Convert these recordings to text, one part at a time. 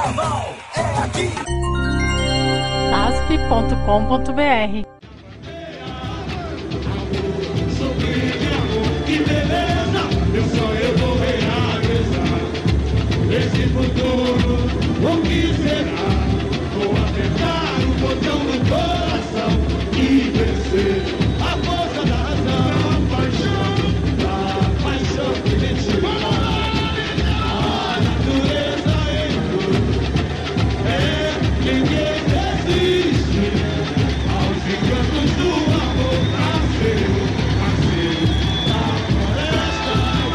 Carnaval é aqui. asp.com.br Que beleza, meu sonho eu vou realizar. Esse futuro, o que será? Vou apertar o botão do coração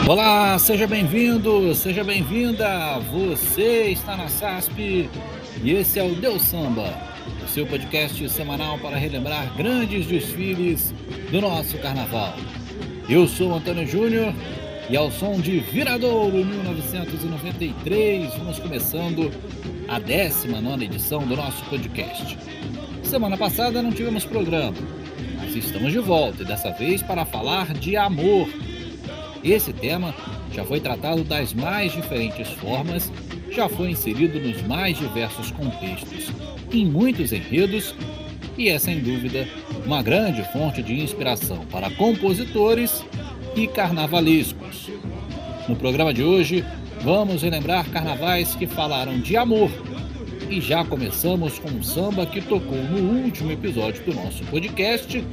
Olá, seja bem-vindo, seja bem-vinda. Você está na SASP e esse é o Deus Samba, o seu podcast semanal para relembrar grandes desfiles do nosso carnaval. Eu sou Antônio Júnior e ao som de Viradouro 1993, vamos começando a 19 edição do nosso podcast. Semana passada não tivemos programa, mas estamos de volta e dessa vez para falar de amor. Esse tema já foi tratado das mais diferentes formas, já foi inserido nos mais diversos contextos, em muitos enredos, e é sem dúvida uma grande fonte de inspiração para compositores e carnavalescos. No programa de hoje, vamos relembrar carnavais que falaram de amor. E já começamos com um samba que tocou no último episódio do nosso podcast,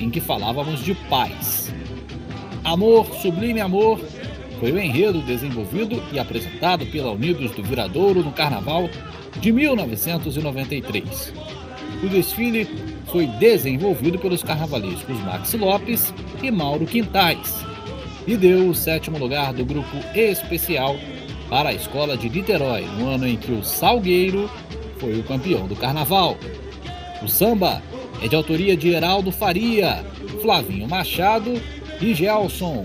em que falávamos de paz. Amor, Sublime Amor foi o enredo desenvolvido e apresentado pela Unidos do Viradouro no Carnaval de 1993. O desfile foi desenvolvido pelos carnavalescos Max Lopes e Mauro Quintais e deu o sétimo lugar do grupo especial para a Escola de Niterói, no ano em que o Salgueiro foi o campeão do Carnaval. O samba é de autoria de Heraldo Faria, Flavinho Machado e Gelson.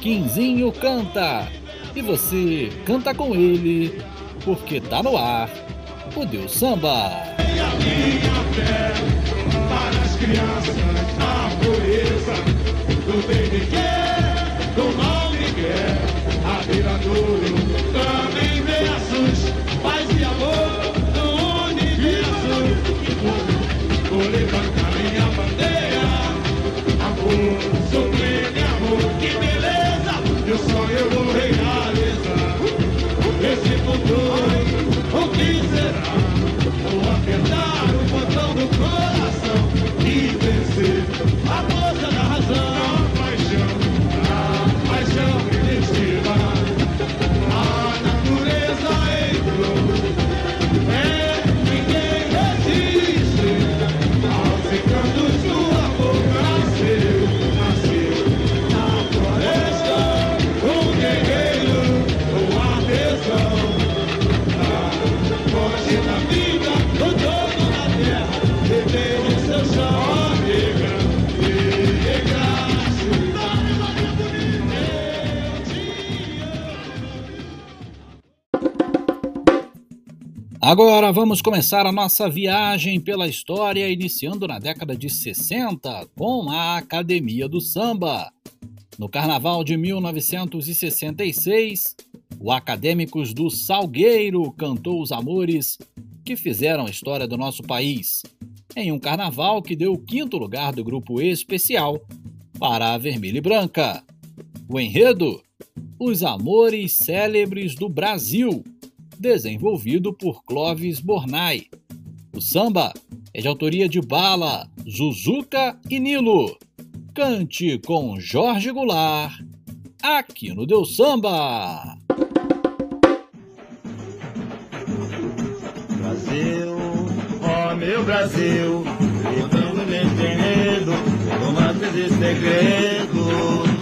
Quinzinho canta e você canta com ele, porque tá no ar o Deus Samba. E a minha fé para as crianças, a pureza do bem me quer, do mal me quer, a viradouro Agora vamos começar a nossa viagem pela história, iniciando na década de 60 com a Academia do Samba. No Carnaval de 1966, o Acadêmicos do Salgueiro cantou os amores que fizeram a história do nosso país, em um carnaval que deu o quinto lugar do grupo especial para a Vermelha e Branca. O enredo? Os Amores Célebres do Brasil, desenvolvido por Clóvis Bornai. O samba é de autoria de Bala, Zuzuca e Nilo. Cante com Jorge Goulart, aqui no Deus Samba. Brasil, ó meu Brasil, gritando neste enredo, romances e segredos,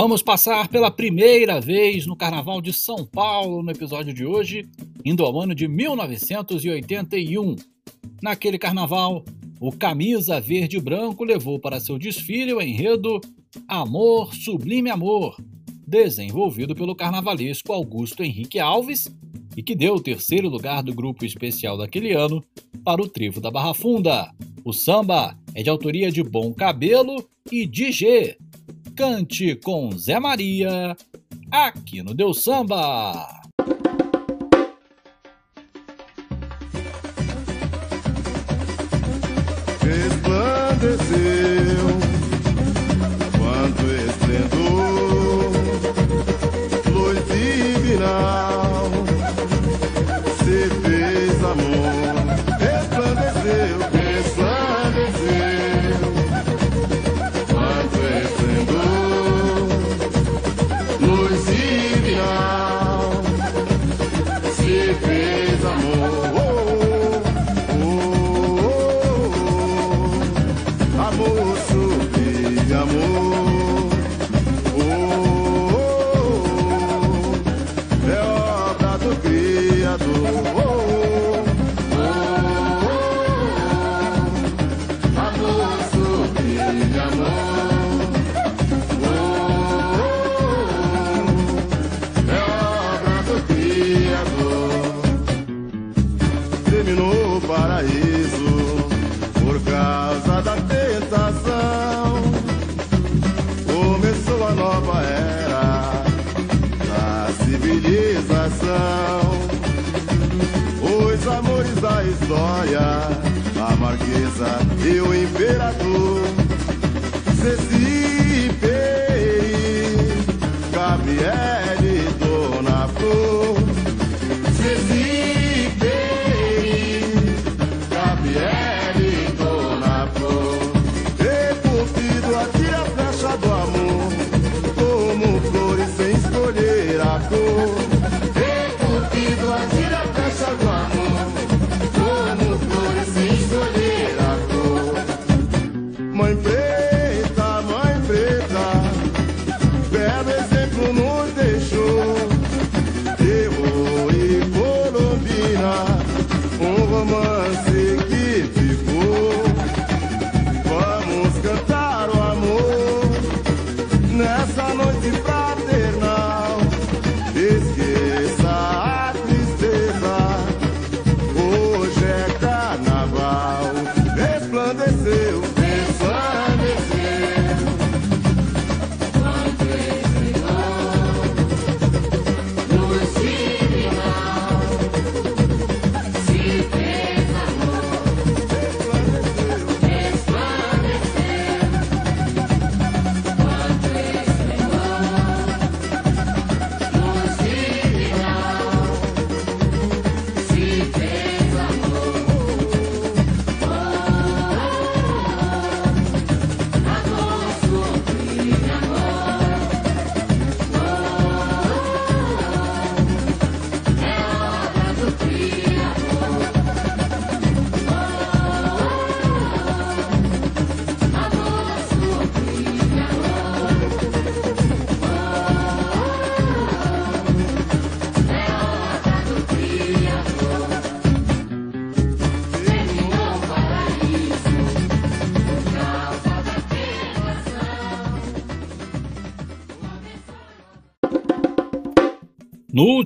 Vamos passar pela primeira vez no Carnaval de São Paulo no episódio de hoje, indo ao ano de 1981. Naquele carnaval, o camisa verde e branco levou para seu desfile o enredo Amor Sublime Amor, desenvolvido pelo carnavalesco Augusto Henrique Alves e que deu o terceiro lugar do grupo especial daquele ano para o Trivo da Barra Funda. O samba é de autoria de Bom Cabelo e DJ, Cante com Zé Maria, aqui no Deu Samba. Resplandeceu quanto esplendor, luz divina. eu imperador.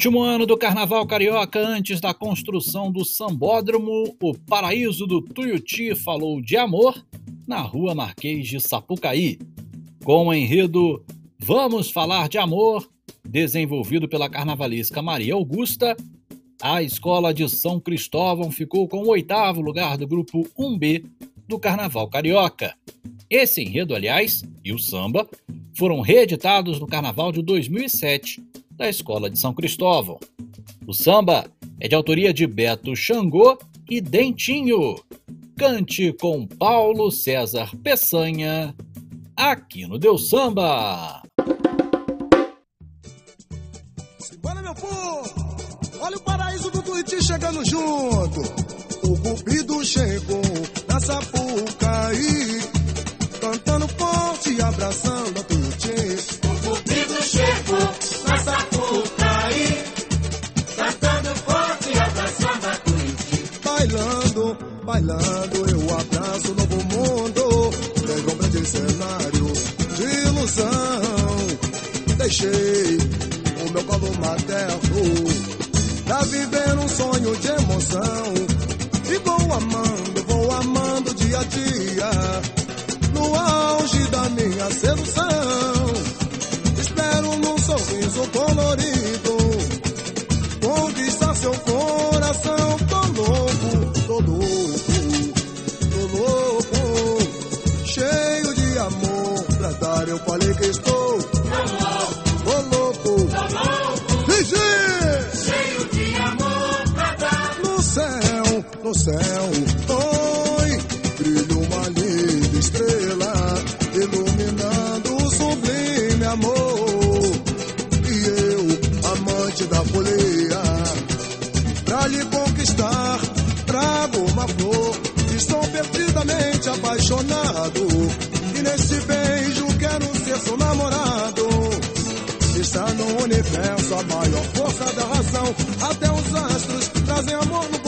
Último ano do Carnaval Carioca, antes da construção do Sambódromo, o Paraíso do Tuiuti falou de amor na Rua Marquês de Sapucaí. Com o enredo Vamos Falar de Amor, desenvolvido pela carnavalesca Maria Augusta, a Escola de São Cristóvão ficou com o oitavo lugar do grupo 1B do Carnaval Carioca. Esse enredo, aliás, e o samba, foram reeditados no Carnaval de 2007 da Escola de São Cristóvão. O samba é de autoria de Beto Xangô e Dentinho. Cante com Paulo César Peçanha, aqui no Deus Samba. Simbora, meu povo! Olha o paraíso do Tuiuti chegando junto. O Cupido chegou na Sapucaí, cantando forte abraçando a Tuiuti. Bailando, eu abraço o novo mundo. Pego um grande cenário de ilusão. Deixei o meu colo materno pra viver um sonho de emoção. E vou amando, vou amando dia a dia, no auge da minha sedução. Espero num sorriso colorido, conquistar seu coração. Tô louco, tô louco, tô louco, cheio de amor pra dar. Eu falei que estou. Tô louco, Digi! no céu, no céu. A maior força da razão. Até os astros trazem amor no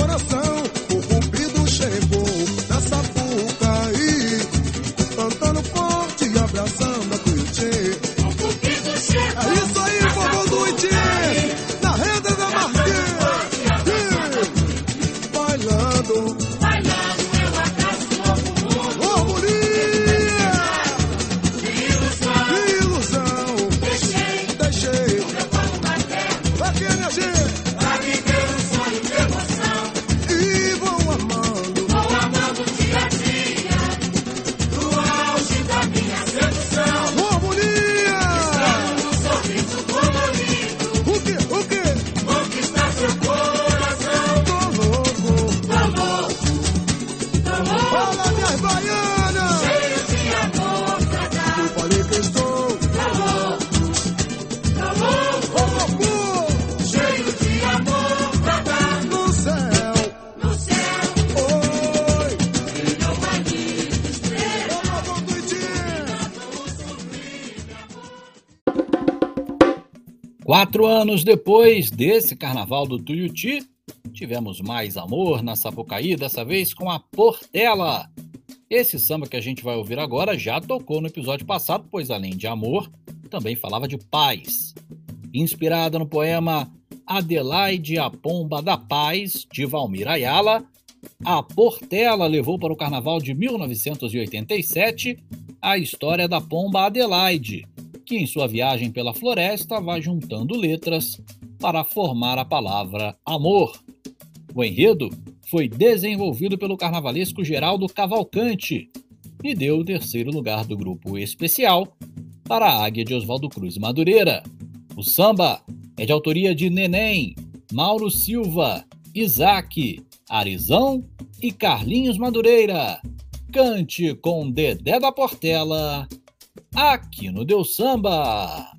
Quatro anos depois desse carnaval do Tuiuti, tivemos mais amor na Sapucaí, dessa vez com a Portela. Esse samba que a gente vai ouvir agora já tocou no episódio passado, pois além de amor, também falava de paz. Inspirada no poema Adelaide a Pomba da Paz, de Valmir Ayala, a Portela levou para o carnaval de 1987 a história da pomba Adelaide, que em sua viagem pela floresta vai juntando letras para formar a palavra amor. O enredo foi desenvolvido pelo carnavalesco Geraldo Cavalcante e deu o terceiro lugar do grupo especial para a Águia de Oswaldo Cruz Madureira. O samba é de autoria de Neném, Mauro Silva, Isaac, Arizão e Carlinhos Madureira. Cante com Dedé da Portela, aqui no Deus Samba.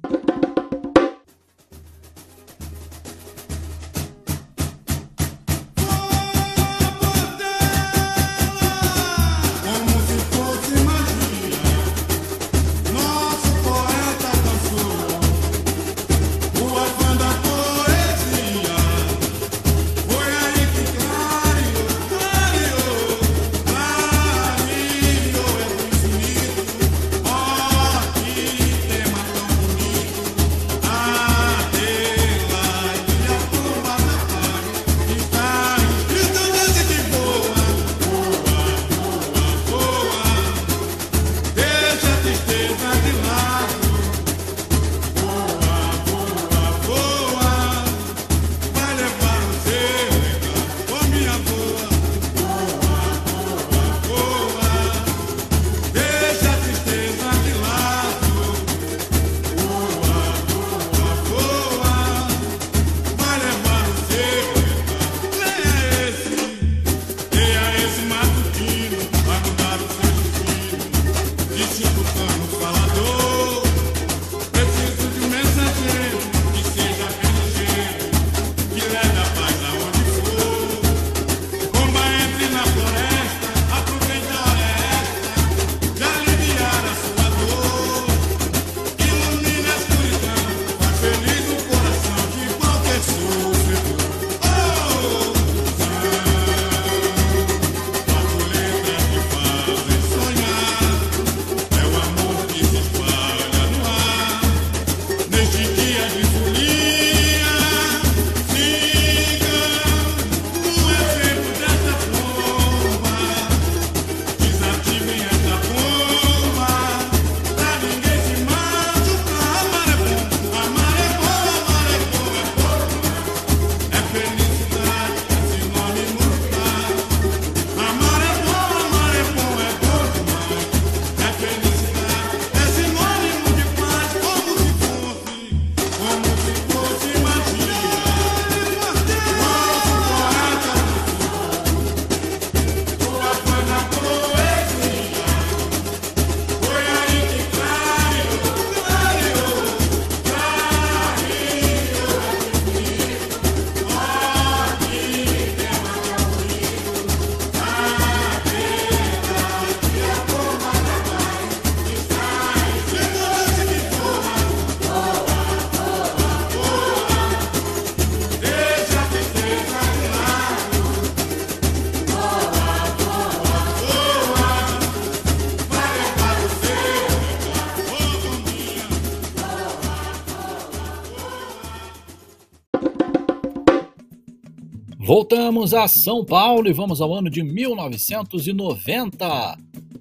A São Paulo e vamos ao ano de 1990.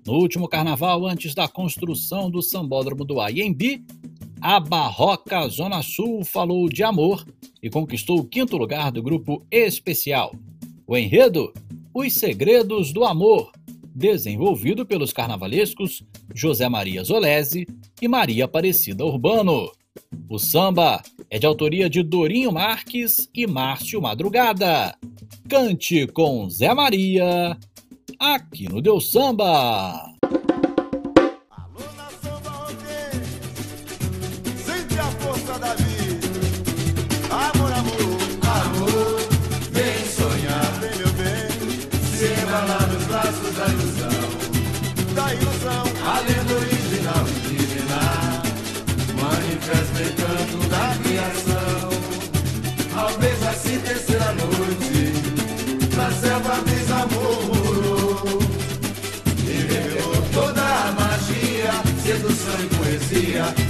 No último carnaval, antes da construção do sambódromo do Aiembi, a Barroca Zona Sul falou de amor e conquistou o quinto lugar do grupo especial. O enredo? Os Segredos do Amor, desenvolvido pelos carnavalescos José Maria Zolese e Maria Aparecida Urbano. O samba é de autoria de Dorinho Marques e Márcio Madrugada. Cante com Zé Maria, aqui no Deu Samba. Canto da criação, ao beijo assim terceira noite, na selva desamorou. E revelou toda a magia, sedução e poesia,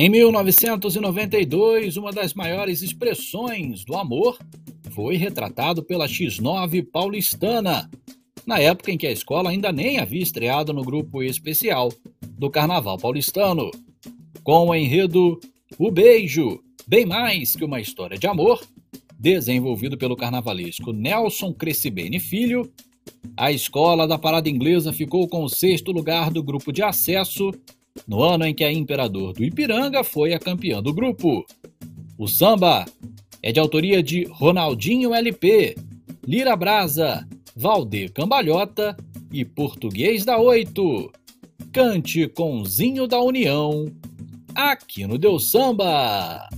Em 1992, uma das maiores expressões do amor foi retratado pela X9 paulistana, na época em que a escola ainda nem havia estreado no grupo especial do Carnaval paulistano. Com o enredo O Beijo, bem mais que uma história de amor, desenvolvido pelo carnavalesco Nelson Crescibene Filho, a escola da parada inglesa ficou com o sexto lugar do grupo de acesso no ano em que a Imperador do Ipiranga foi a campeã do grupo. O samba é de autoria de Ronaldinho LP, Lira Brasa, Valdir Cambalhota e Português da Oito. Cante com Zinho da União, aqui no Deu Samba.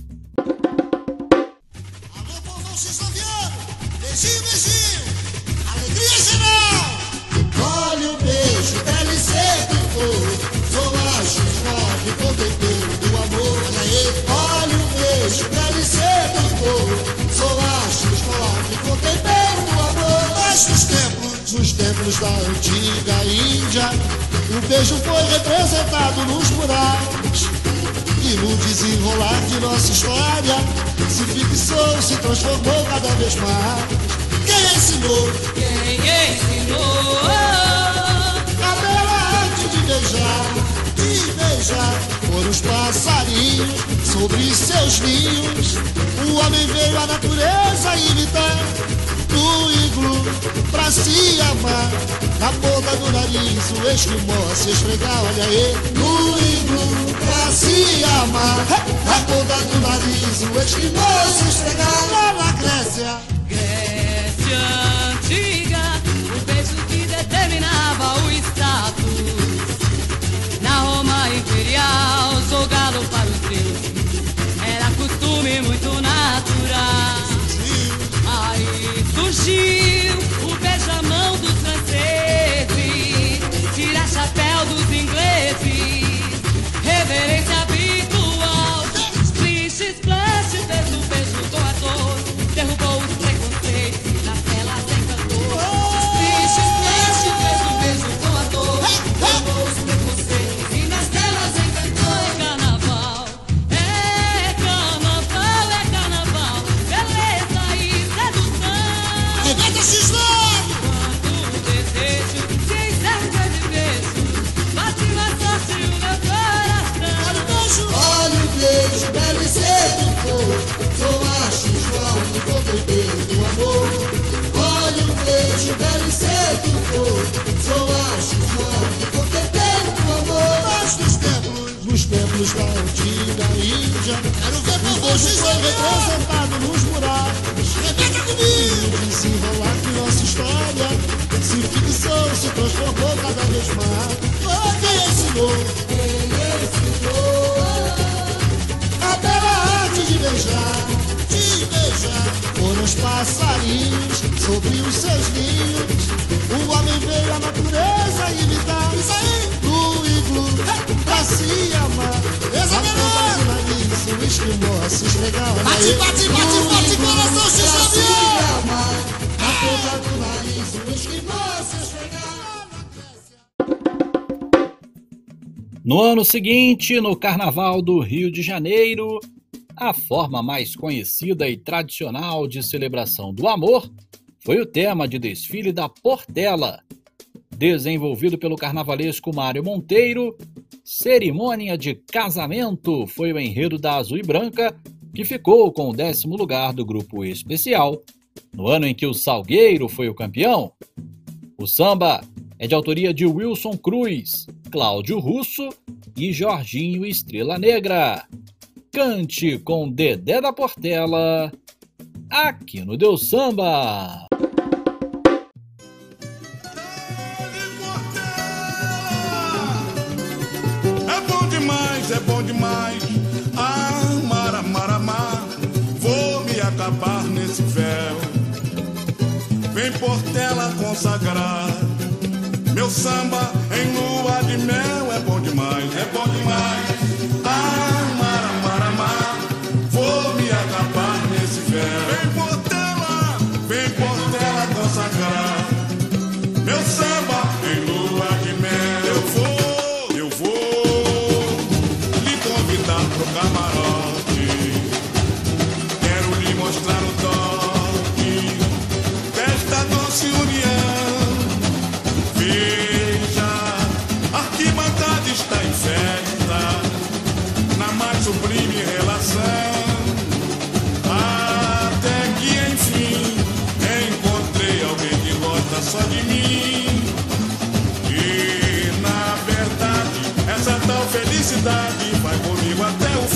Mas nos templos, nos templos da antiga Índia, o beijo foi representado nos murais. E no desenrolar de nossa história Se fixou, se transformou cada vez mais Quem ensinou? Quem ensinou? A bela arte de beijar De beijar Foram os passarinhos sobre seus ninhos. O homem veio à natureza imitar no iglu pra se amar. Na ponta do nariz o esquimó se esfregar, olha aí. No iglu pra se amar. Na ponta do nariz o esquimó se esfregar. Lá na Grécia. Grécia antiga, o beijo que determinava o status. Na Roma imperial, jogá-lo para os deuses era costume muito natural. Surgiu o beijamão dos franceses, tira chapéu dos ingleses, reverência templos da antiga Índia. Quero ver foi representado nos murais. Rebenta comigo! Desenrolar que nossa história se fixou, se transformou cada vez mais. Oh, quem ensinou? A bela arte de beijar, de beijar. Foram os passarinhos sobre os seus ninhos. O homem veio à natureza imitar. Isso aí, no iglu, pra se amar. Nariz, o esquimó se esfregar. Bate, bate, bate, bate, coração, se amar. A ponta do nariz, o esquimó se esfregar. No ano seguinte, no Carnaval do Rio de Janeiro, a forma mais conhecida e tradicional de celebração do amor foi o tema de desfile da Portela. Desenvolvido pelo carnavalesco Mário Monteiro, Cerimônia de Casamento foi o enredo da Azul e Branca, que ficou com o décimo lugar do grupo especial, no ano em que o Salgueiro foi o campeão. O samba é de autoria de Wilson Cruz, Cláudio Russo e Jorginho Estrela Negra. Cante com Dedé da Portela, aqui no Deus Samba. Vem Portela consagrar. Meu samba em lua de mel é bom demais, é bom demais.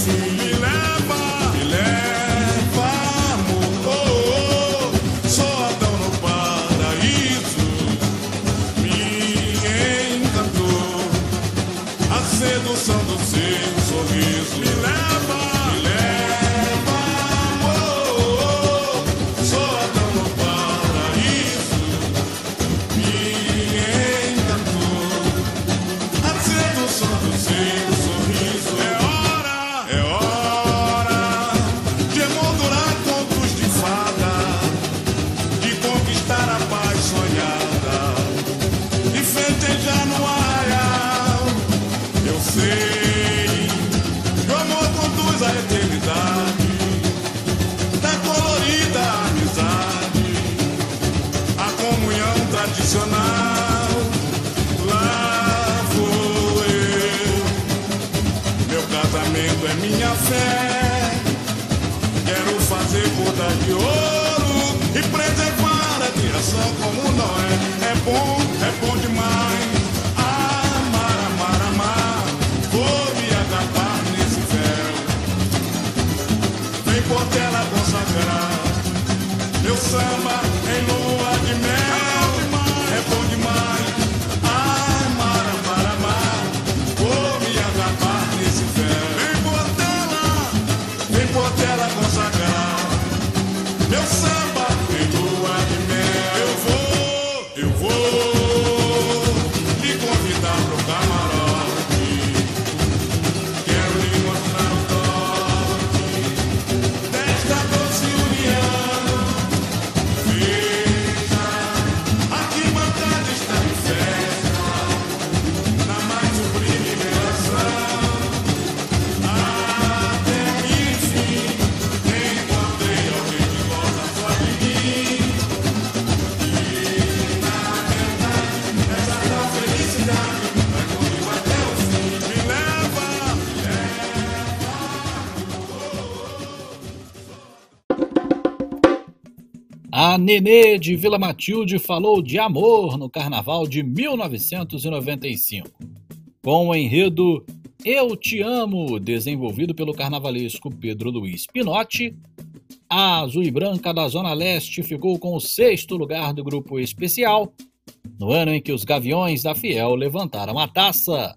Até Nenê de Vila Matilde falou de amor no carnaval de 1995. Com o enredo Eu Te Amo, desenvolvido pelo carnavalesco Pedro Luiz Pinotti, a Azul e Branca da Zona Leste ficou com o sexto lugar do grupo especial, no ano em que os Gaviões da Fiel levantaram a taça.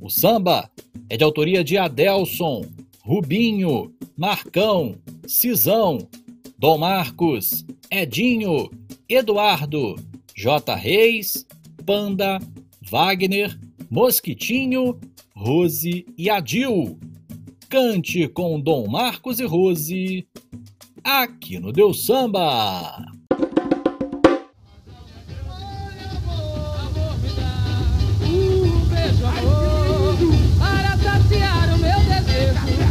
O samba é de autoria de Adelson, Rubinho, Marcão, Cisão, Dom Marcos, Edinho, Eduardo, J. Reis, Panda, Wagner, Mosquitinho, Rose e Adil. Cante com Dom Marcos e Rose aqui no Deus Samba. Para saciar o meu desejo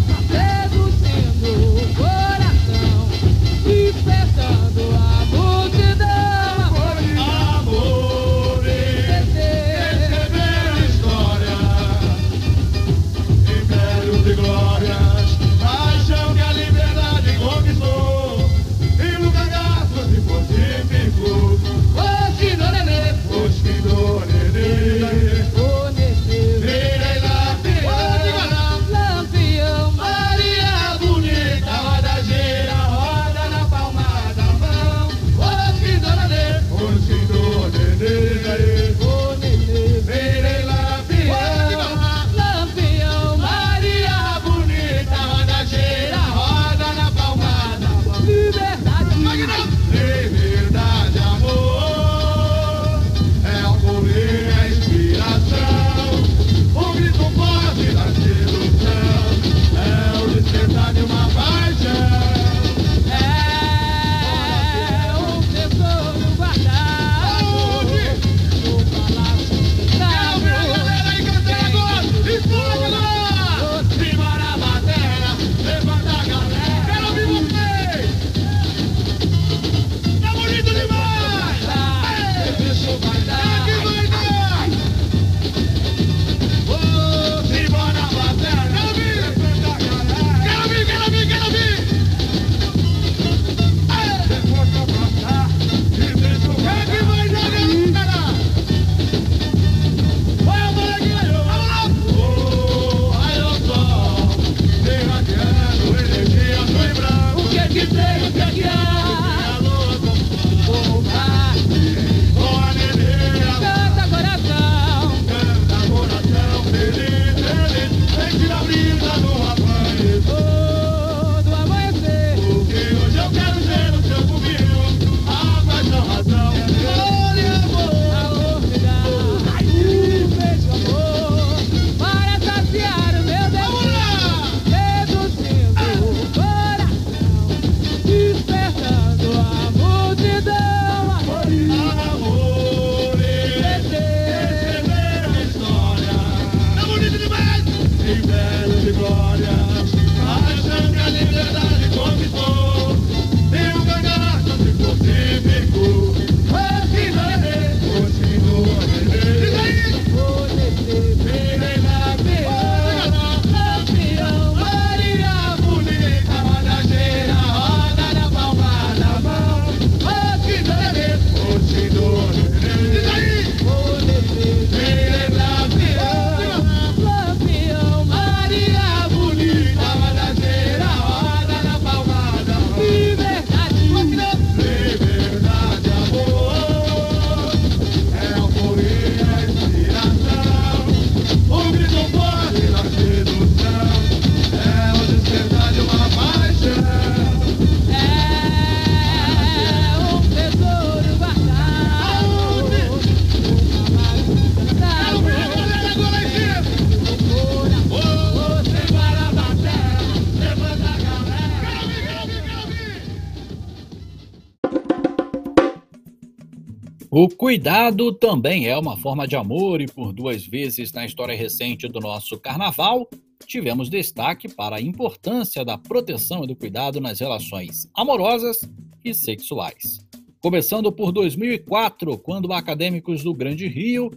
cuidado também é uma forma de amor e por duas vezes na história recente do nosso carnaval tivemos destaque para a importância da proteção e do cuidado nas relações amorosas e sexuais. Começando por 2004, quando acadêmicos do Grande Rio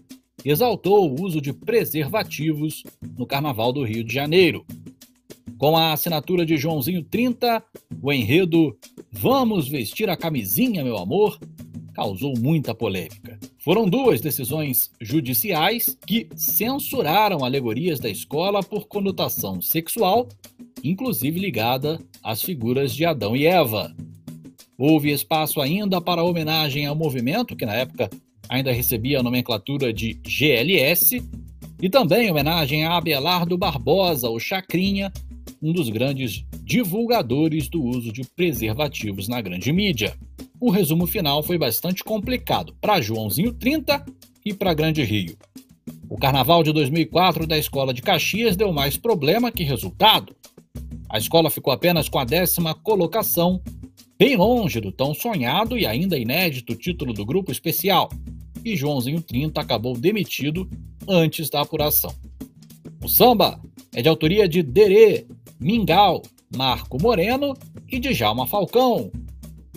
exaltou o uso de preservativos no Carnaval do Rio de Janeiro. Com a assinatura de Joãozinho 30, o enredo Vamos vestir a camisinha, meu amor, causou muita polêmica. Foram duas decisões judiciais que censuraram alegorias da escola por conotação sexual, inclusive ligada às figuras de Adão e Eva. Houve espaço ainda para homenagem ao movimento, que na época ainda recebia a nomenclatura de GLS, e também homenagem a Abelardo Barbosa, o Chacrinha, um dos grandes divulgadores do uso de preservativos na grande mídia. O resumo final foi bastante complicado para Joãozinho 30 e para Grande Rio. O carnaval de 2004 da escola de Caxias deu mais problema que resultado. A escola ficou apenas com a décima colocação, bem longe do tão sonhado e ainda inédito título do grupo especial, e Joãozinho 30 acabou demitido antes da apuração. O samba é de autoria de Derê, Mingau, Marco Moreno e Djalma Falcão.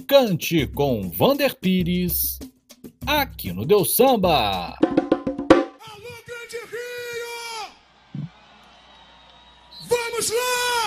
Cante com Vander Pires, aqui no Deu Samba. Alô, Grande Rio! Vamos lá!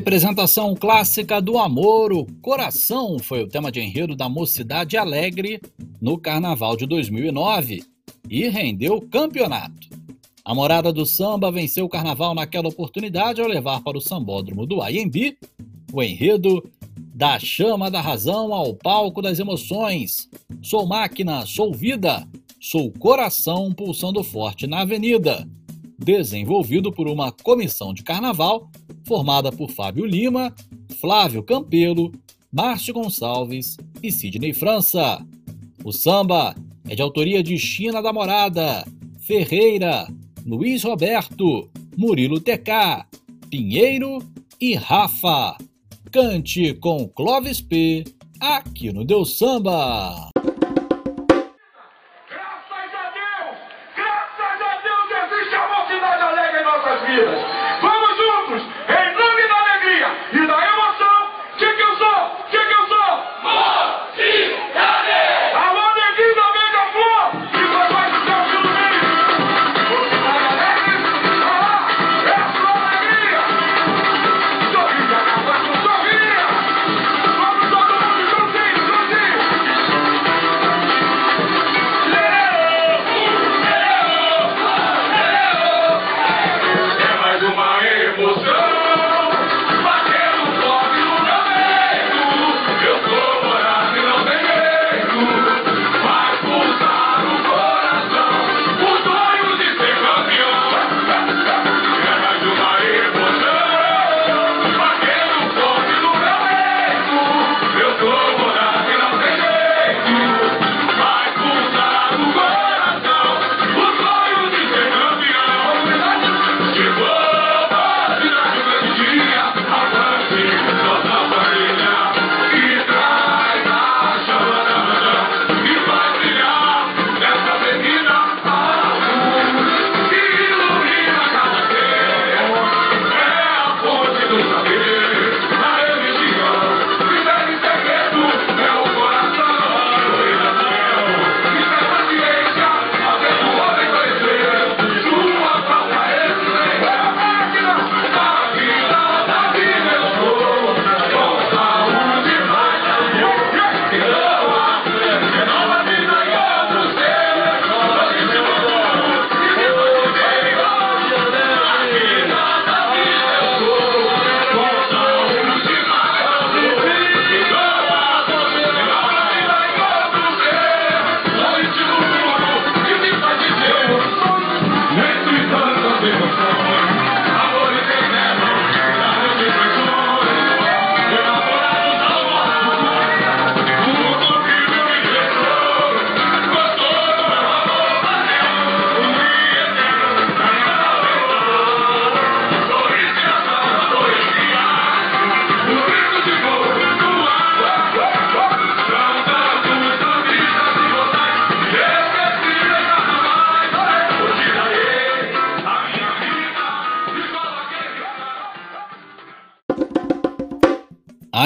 Representação clássica do amor, o coração foi o tema de enredo da Mocidade Alegre no Carnaval de 2009 e rendeu campeonato. A Morada do Samba venceu o Carnaval naquela oportunidade ao levar para o Sambódromo do IMB o enredo Da Chama da Razão ao Palco das Emoções. Sou máquina, sou vida, sou coração pulsando forte na avenida. Desenvolvido por uma comissão de carnaval formada por Fábio Lima, Flávio Campelo, Márcio Gonçalves e Sidney França. O samba é de autoria de China da Morada, Ferreira, Luiz Roberto, Murilo TK, Pinheiro e Rafa. Cante com Clóvis P, aqui no Deus Samba.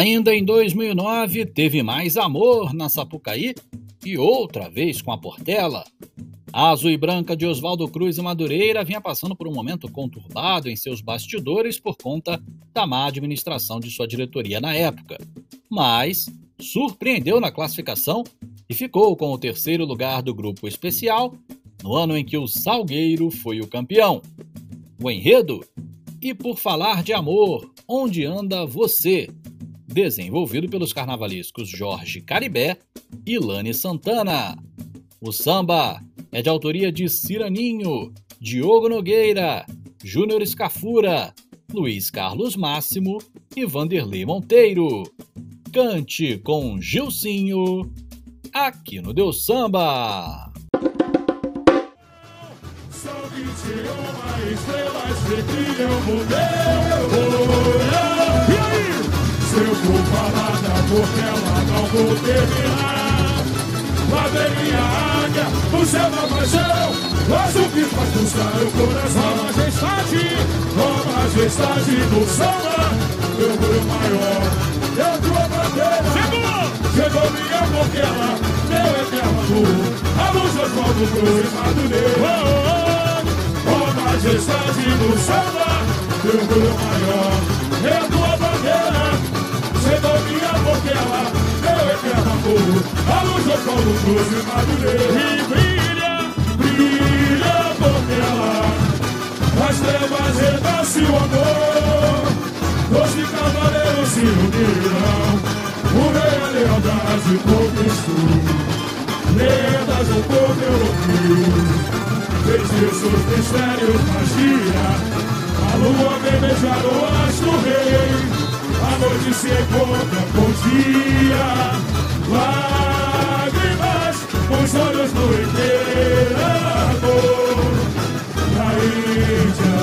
Ainda em 2009, teve mais amor na Sapucaí e outra vez com a Portela. A Azul e Branca de Oswaldo Cruz e Madureira vinha passando por um momento conturbado em seus bastidores por conta da má administração de sua diretoria na época. Mas surpreendeu na classificação e ficou com o terceiro lugar do grupo especial no ano em que o Salgueiro foi o campeão. O enredo? E por falar de amor, onde anda você? Desenvolvido pelos carnavalescos Jorge Caribé e Lani Santana. O samba é de autoria de Ciraninho, Diogo Nogueira, Júnior Escafura, Luiz Carlos Máximo e Vanderlei Monteiro. Cante com Gilcinho, aqui no Deus Samba. São 21 estrelas que brilham no meu olhar. E? Se eu for falar da ela não vou terminar. Lá vem minha águia, o céu da paixão, mas o que faz pulsar o coração. A majestade, a majestade do samba, meu orgulho maior, é a tua bandeira. Chegou! Chegou minha boquela, meu eterno amor, a luz do fogo cruz madureira. Oh, oh, oh, a majestade do samba, meu orgulho maior, é a tua bandeira. Chegou minha boquela, meu eterno amor, a luz do fogo cruz e madureira. E brilha, brilha boquela, as trevas renasce o amor, doze cavaleiros se uniram, o rei a lealdade conquistou, lendas o povo europeu, seus mistérios magia, a lua vem beijar o astro rei, a noite se encontra com o dia. Lágrimas nos olhos do imperador. Na Índia,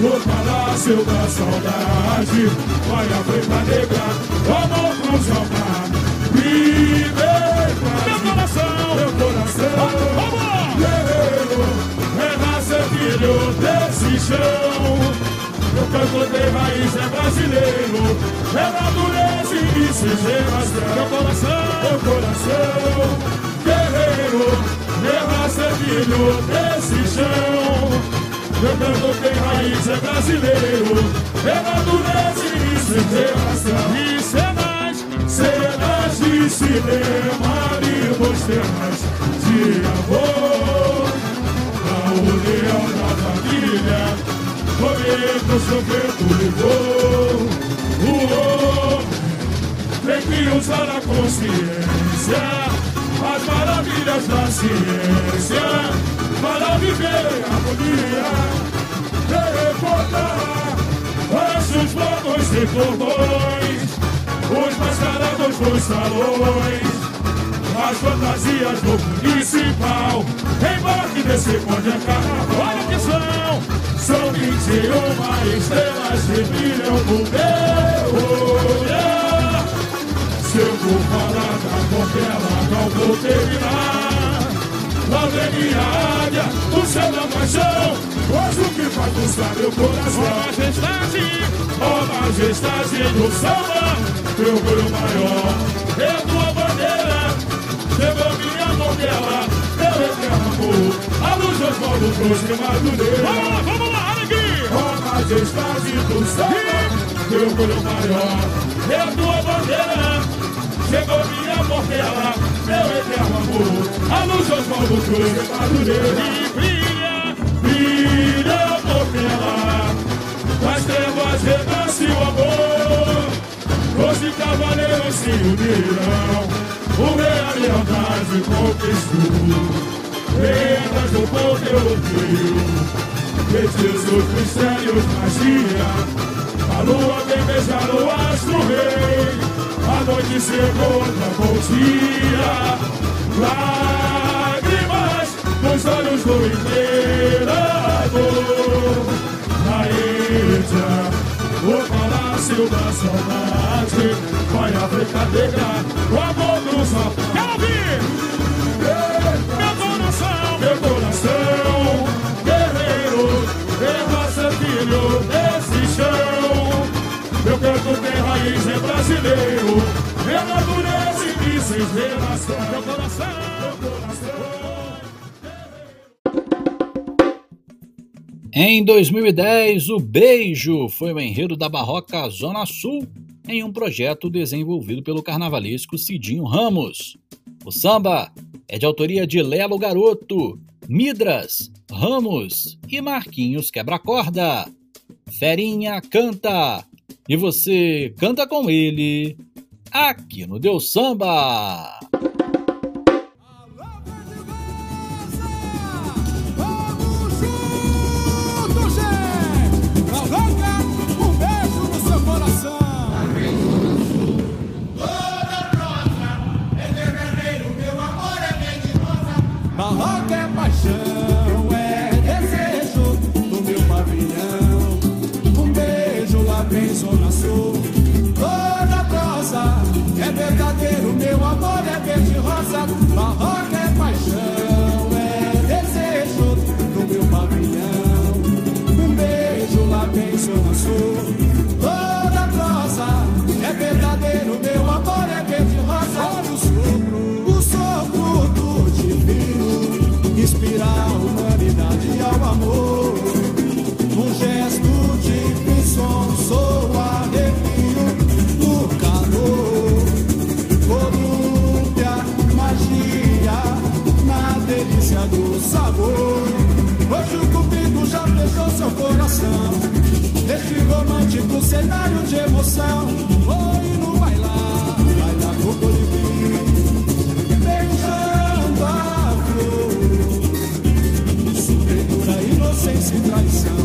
no palácio da saudade, vai a preta negra, o amor cruz ao mar. Liberdade, meu coração, meu coração, guerreiro, renasce filho desse chão. Meu canto de raiz é brasileiro, é natureza e miscigenação. Meu coração, meu coração, guerreiro, minha raça é filho desse chão. Meu canto tem raiz é brasileiro, é natureza e miscigenação. E cenas, de cinema e cenas de amor. A união da família momento seu vento ligou. Uou, tem que usar a consciência, as maravilhas da ciência, para viver a harmonia, recordar os blocos e cordões, os mascarados dos salões. As fantasias do municipal Embarque desse bonde é carnaval Olha que são são 21 estrelas que brilham no meu olhar. Se eu vou falar da não vou terminar. Minha águia, o céu da paixão. Pois o que faz buscar meu coração? Ó majestade, ó majestade do samba. Meu orgulho maior é tua. Chegou minha coquela, meu eterno amor. A luz dos povos trouxe madureira. Vamos lá, vamos lá! a majestade do samba, teu orgulho maior é a tua bandeira. Chegou minha portela, meu eterno amor, a luz dos povos cruz e madureira. E brilha, brilha portela, das trevas renasce o amor. Doze cavaleiros se uniram, o a lealdade conquistou. Lendas do povo europeu Feitiços, mistérios, magia. A lua vem beijar o astro rei. A noite com o dia. Lágrimas nos olhos do imperador Na Índia, o palácio da saudade. Vai a brincadeira, o amor nos rapazes Quero! Meu coração, meu coração. Terra ser filho desse chão. Meu canto tem raiz, é brasileiro. É natureza e miscigenação Meu coração, meu coração Em 2010, o Beijo foi o enredo da Barroca Zona Sul em um projeto desenvolvido pelo carnavalesco Cidinho Ramos. O samba é de autoria de Lelo Garoto, Midras, Ramos e Marquinhos Quebra-Corda. Ferinha canta e você canta com ele aqui no Deus Samba. coração. Nesse romântico cenário de emoção, oi, no bailar, bailar com o beijando a flor. Superior a inocência e traição,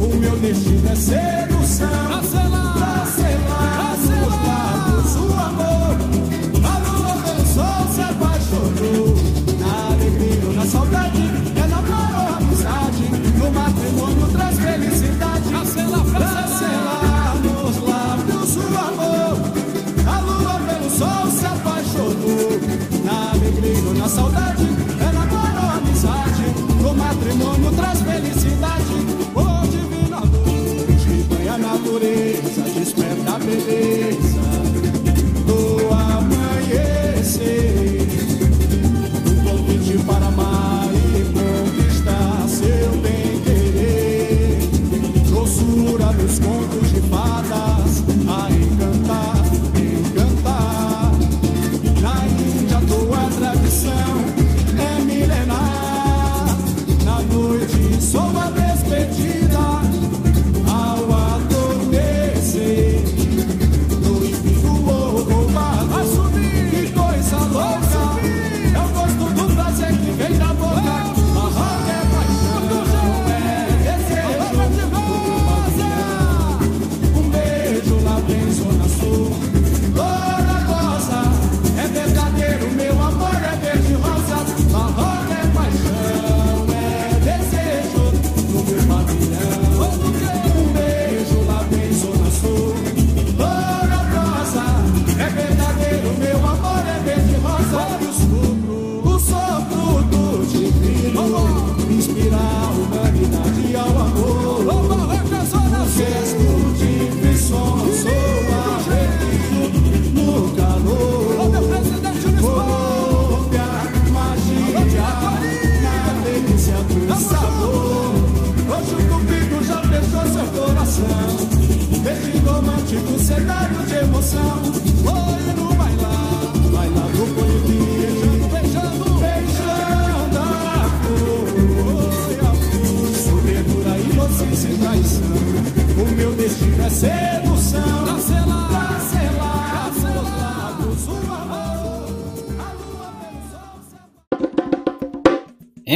o meu destino é sedução.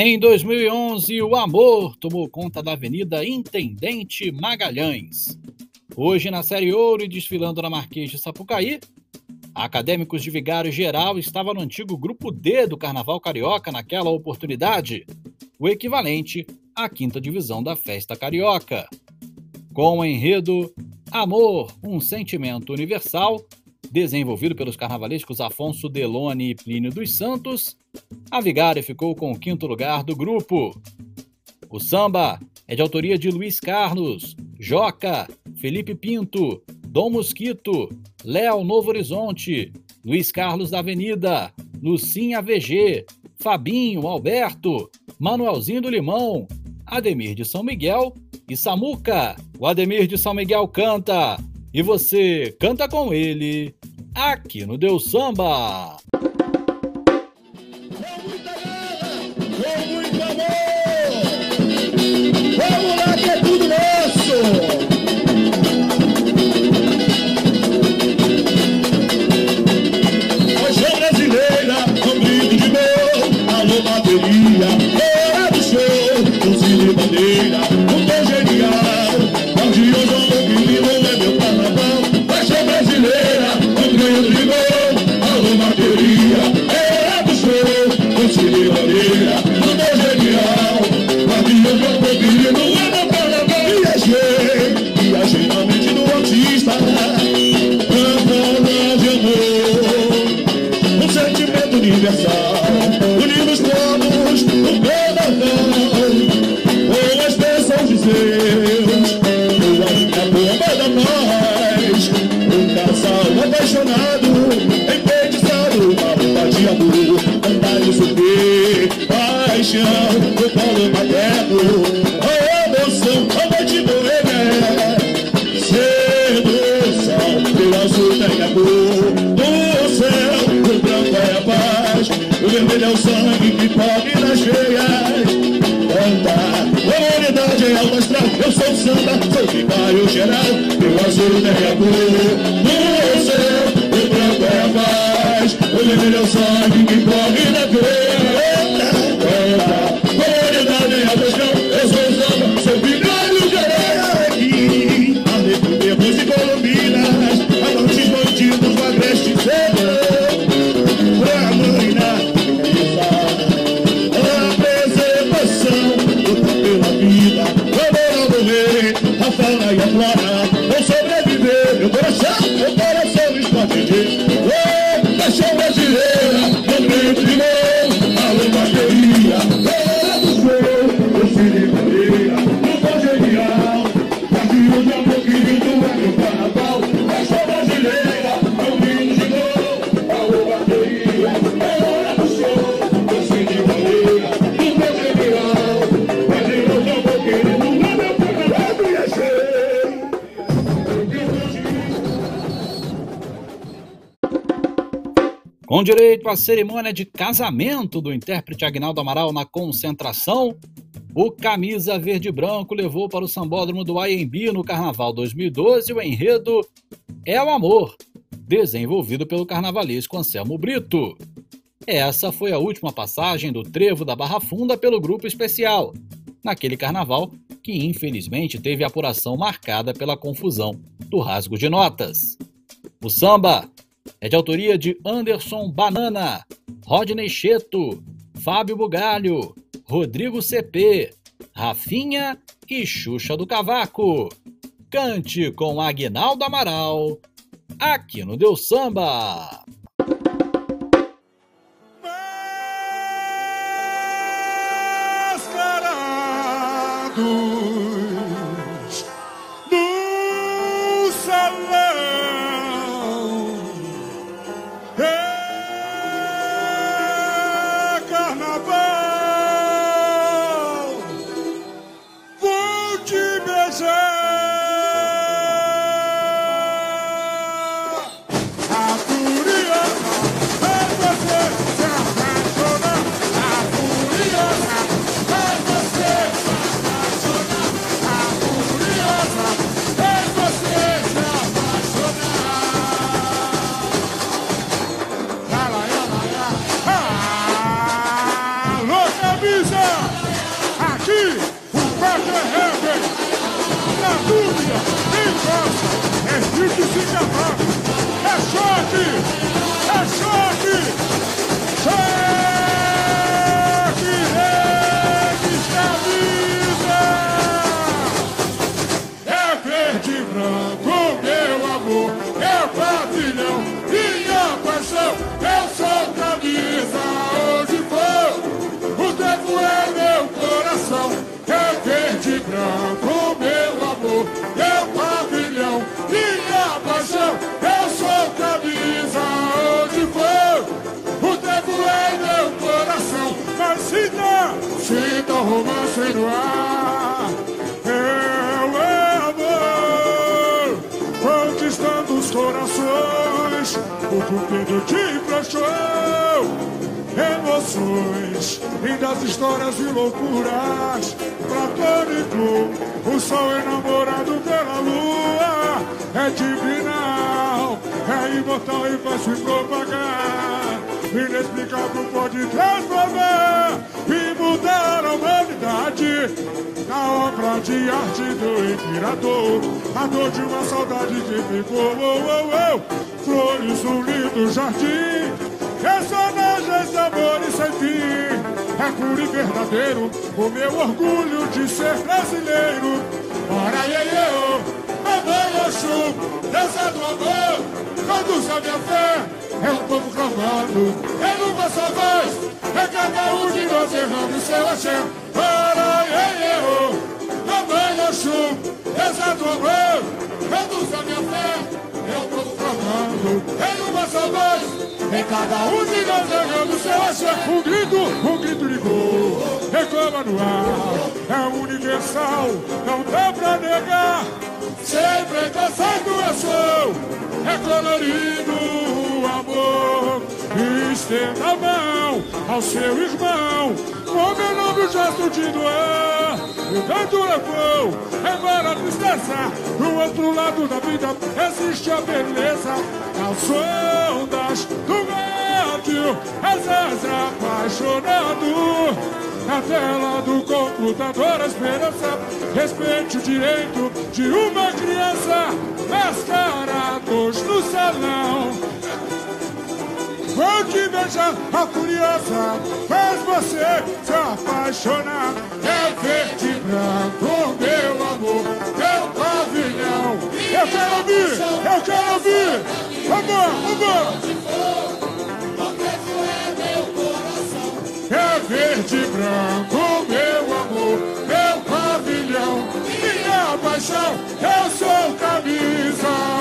Em 2011, o amor tomou conta da Avenida Intendente Magalhães. Hoje, na Série Ouro e desfilando na Marquês de Sapucaí, acadêmicos de Vigário Geral estava no antigo Grupo D do Carnaval Carioca naquela oportunidade, o equivalente à quinta divisão da Festa Carioca. Com o enredo Amor, um sentimento universal, desenvolvido pelos carnavalescos Afonso Delone e Plínio dos Santos, a Vigária ficou com o quinto lugar do grupo. O samba é de autoria de Luiz Carlos, Joca, Felipe Pinto, Dom Mosquito, Léo Novo Horizonte, Luiz Carlos da Avenida, Lucinha VG, Fabinho, Alberto, Manuelzinho do Limão, Ademir de São Miguel e Samuca. O Ademir de São Miguel canta e você canta com ele aqui no Deus Samba. Com muita gana, com muito amor. Vamos lá que é tudo nosso. Cerimônia de casamento do intérprete Agnaldo Amaral na concentração, o camisa verde branco levou para o sambódromo do IMB no Carnaval 2012 o enredo É o Amor, desenvolvido pelo carnavalesco Anselmo Brito. Essa foi a última passagem do Trevo da Barra Funda pelo grupo especial, naquele carnaval que infelizmente teve apuração marcada pela confusão do rasgo de notas. O samba é de autoria de Anderson Banana, Rodney Cheto, Fábio Bugalho, Rodrigo CP, Rafinha e Xuxa do Cavaco. Cante com Aguinaldo Amaral, aqui no Deus Samba. mascarados romance no ar, é amor, conquistando os corações, o cupido te emprestou emoções, lindas histórias e loucuras, platônico, o sol enamorado pela lua, é divinal, é imortal e faz se propagar, inexplicável pode transformar e mudar a humanidade, na obra de arte do imperador, a dor de uma saudade que ficou, oh, oh, oh, flores, um lindo jardim, personagens de amor e sem fim. É puro e verdadeiro o meu orgulho de ser brasileiro. Ora, iê, oh, amor, Oxum, dança do amor, conduz a minha fé. É um povo clamando, é numa só voz, é cada um de nós errando seu axé. Iê, oh, amor, Oxum, do amor, conduz a minha fé. É um povo clamando, é numa só voz, é cada um de nós errando seu axé. Um grito, um grito de gol, reclama no ar, é universal, não dá pra negar. Sem preconceito eu sou, é colorido o amor. estenda a mão ao seu irmão, como eu não do gesto de doar. O vento levou, embora a tristeza, do outro lado da vida existe a beleza. As ondas do rádio, às vezes apaixonado. Na tela do computador, a esperança, respeite o direito de uma criança, mascarados no salão. Vou te beijar, a curiosa, faz você se apaixonar. É verde e branco, meu amor, meu pavilhão. Eu quero ouvir, eu quero ouvir. Vamos, vamos. É verde branco, meu amor, meu pavilhão, minha paixão, eu sou camisa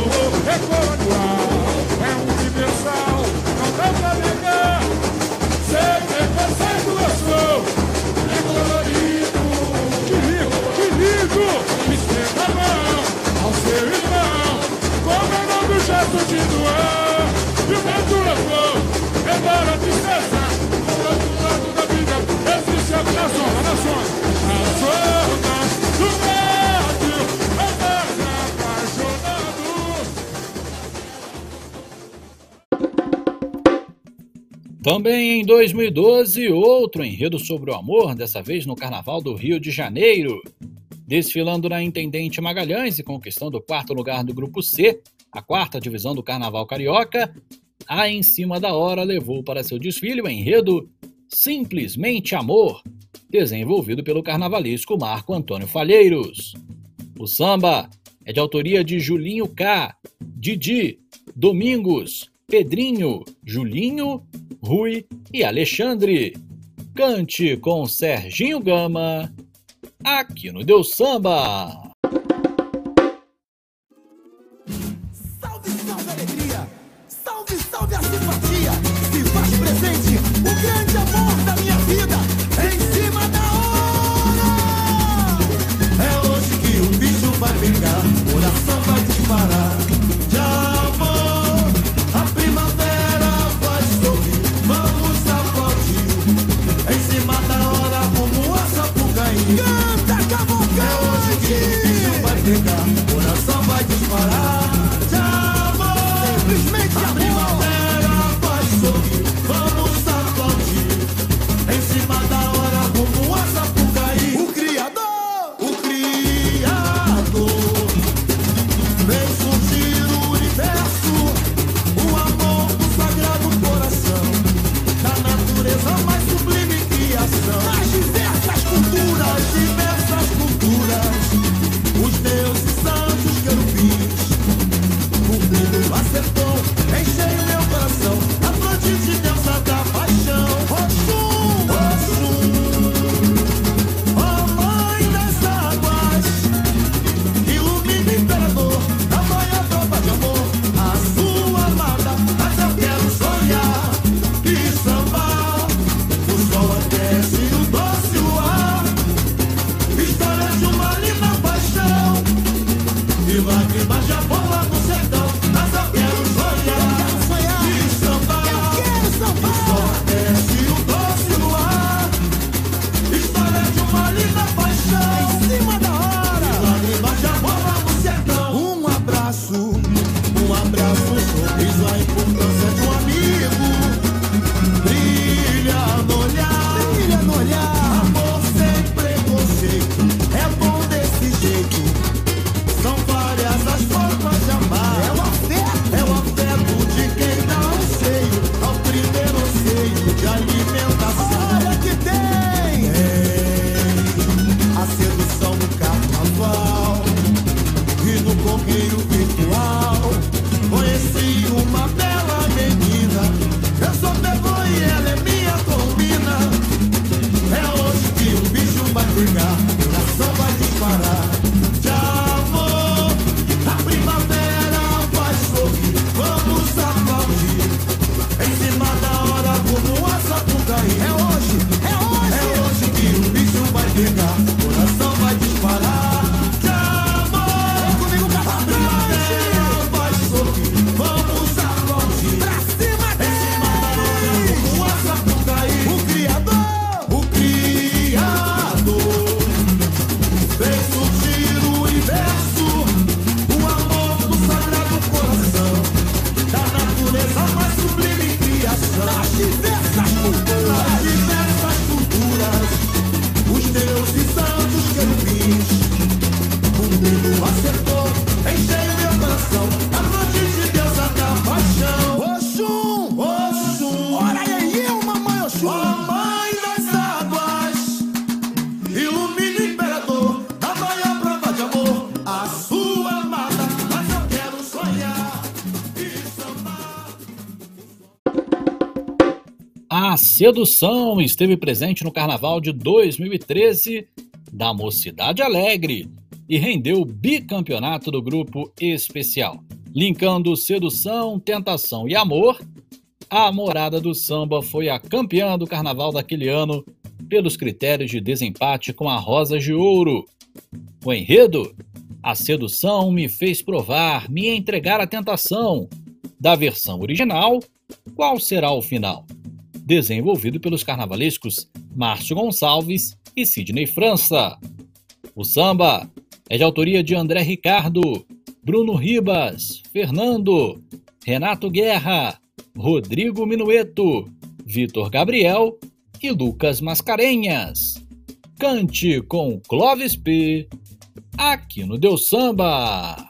é colonial, é universal, não dá pra negar. Sei que você gostou, é colorido, que lindo, que lindo, estenda a mão ao seu irmão, é o gesto de doar, o vento levou, embora a tristeza, do outro lado da vida, existe a nação, a nação, as ondas Também em 2012, outro enredo sobre o amor, dessa vez no Carnaval do Rio de Janeiro. Desfilando na Intendente Magalhães e conquistando o quarto lugar do Grupo C, a quarta divisão do Carnaval Carioca, a Em Cima da Hora levou para seu desfile o enredo Simplesmente Amor, desenvolvido pelo carnavalesco Marco Antônio Falheiros. O samba é de autoria de Julinho K, Didi, Domingos, Pedrinho, Julinho, Rui e Alexandre. Cante com Serginho Gama, aqui no Deus Samba. Sedução esteve presente no carnaval de 2013 da Mocidade Alegre e rendeu o bicampeonato do grupo especial, linkando Sedução, Tentação e Amor. A Morada do Samba foi a campeã do carnaval daquele ano pelos critérios de desempate com a Rosa de Ouro. O enredo? A sedução me fez provar, me entregar à tentação. Da versão original, qual será o final? desenvolvido pelos carnavalescos Márcio Gonçalves e Sidney França. O samba é de autoria de André Ricardo, Bruno Ribas, Fernando, Renato Guerra, Rodrigo Minueto, Vitor Gabriel e Lucas Mascarenhas. Cante com Clóvis P. Aqui no Deu Samba.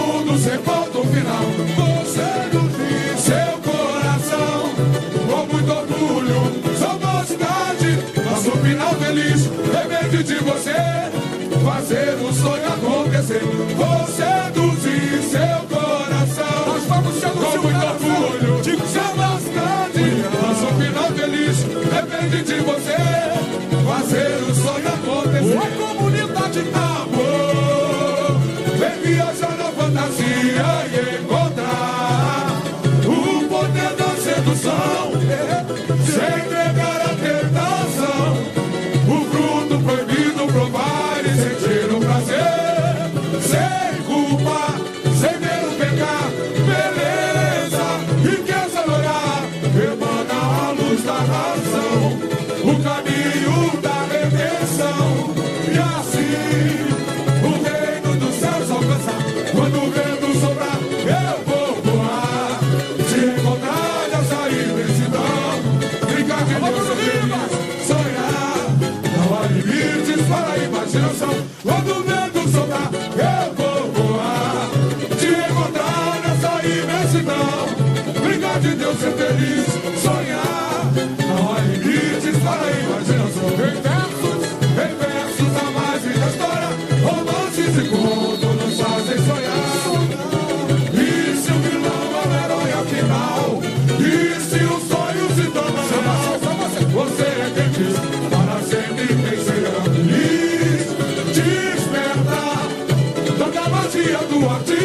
você conta o final. Você não tem seu coração. Com muito orgulho, sou da cidade. Nosso final feliz depende de você. Fazer o sonho acontecer. Você seduzir seu coração. Nós vamos seduzir Com muito orgulho, sou da cidade. Nosso final feliz depende de você. fantasía. Magia do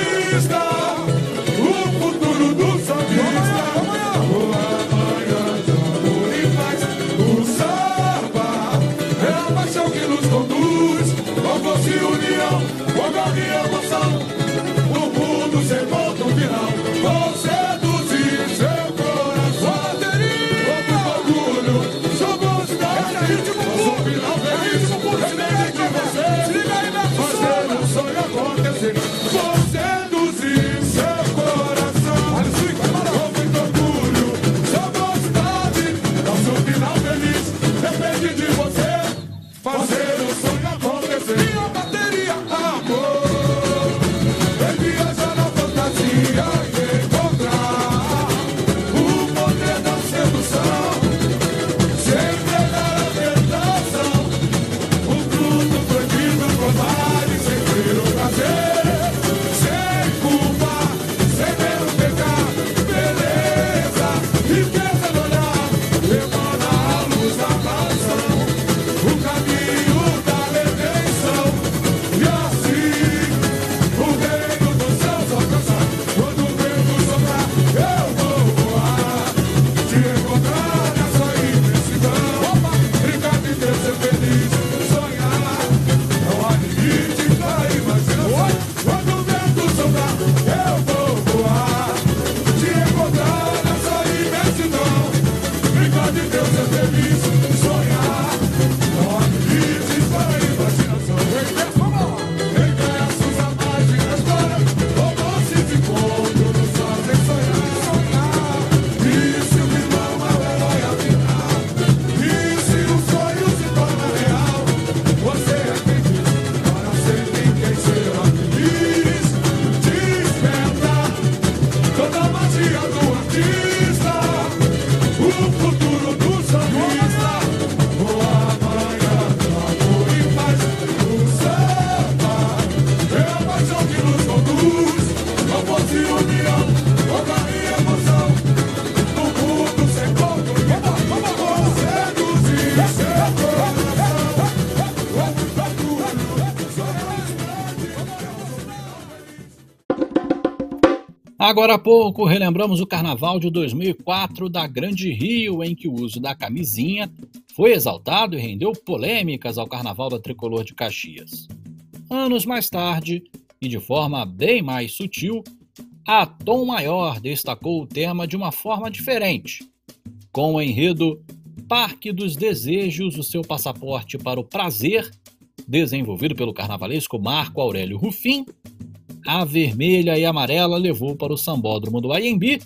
Agora há pouco relembramos o carnaval de 2004 da Grande Rio, em que o uso da camisinha foi exaltado e rendeu polêmicas ao carnaval da tricolor de Caxias. Anos mais tarde, e de forma bem mais sutil, a Tom Maior destacou o tema de uma forma diferente. Com o enredo Parque dos Desejos, o seu passaporte para o prazer, desenvolvido pelo carnavalesco Marco Aurélio Rufim, a vermelha e amarela levou para o sambódromo do Aiembi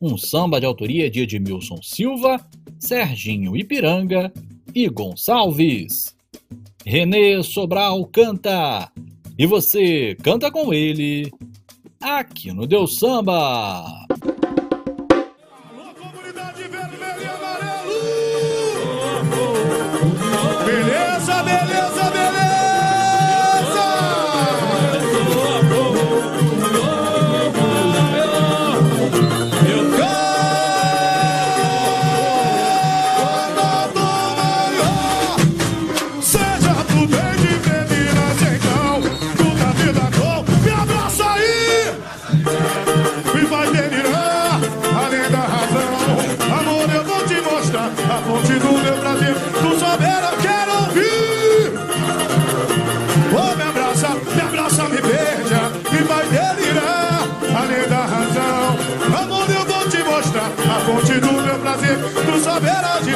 um samba de autoria de Edmilson Silva, Serginho Ipiranga e Gonçalves. Renê Sobral canta e você canta com ele aqui no Deus Samba. Beleza, beleza, beleza!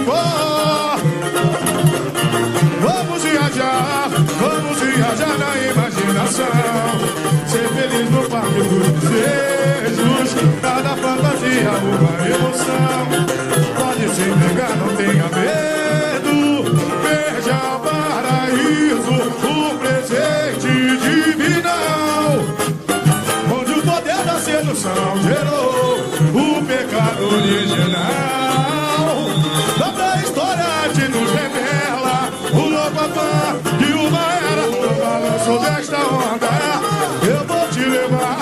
Cor. Vamos viajar, vamos viajar na imaginação. Ser feliz no parque dos desejos. Cada fantasia, uma emoção. Pode se entregar, não tenha medo. Veja o paraíso, o presente divinal. Onde o poder da sedução gerou o pecado original. Te nos revela O Lobamã e uma era. O balanço desta onda Eu vou te levar.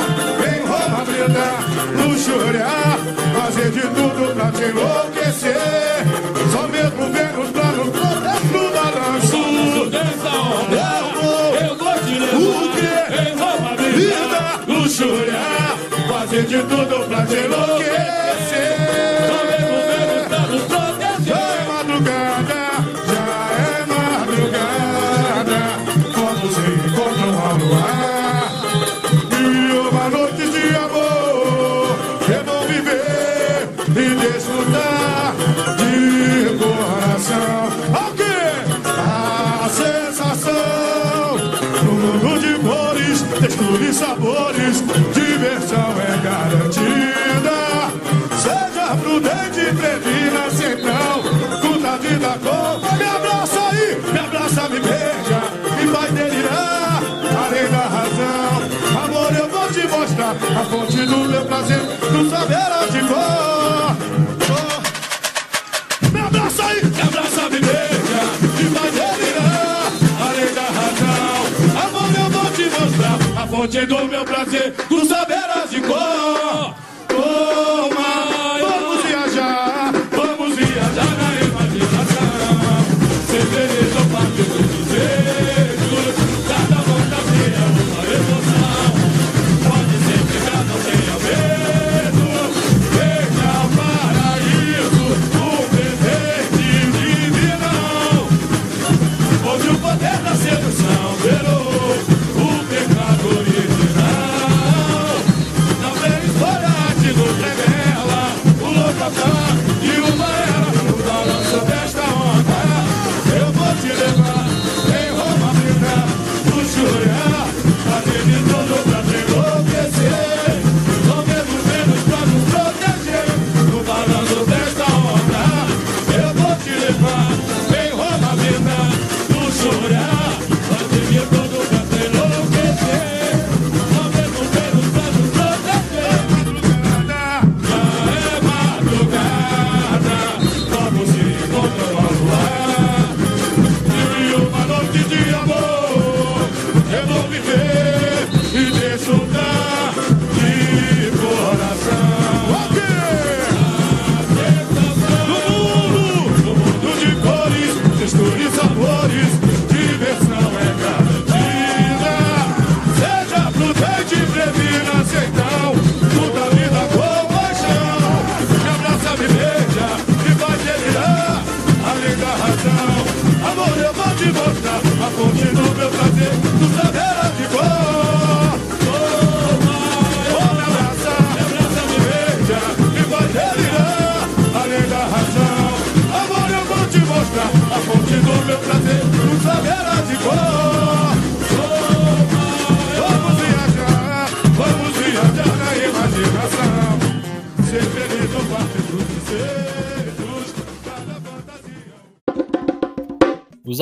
Em Roma brindar Luxuriar, fazer de tudo pra te enlouquecer. Só mesmo ver pra nos proteger no balanço. Desta onda Eu vou, eu vou te levar. O quê? em Roma brindar Luxuriar, fazer de tudo pra te enlouquecer. a fonte do meu prazer, do saber de cor. Oh. Me abraça aí, me abraça, me e vai delirar, além da razão. Amor, eu vou te mostrar a fonte do meu prazer, do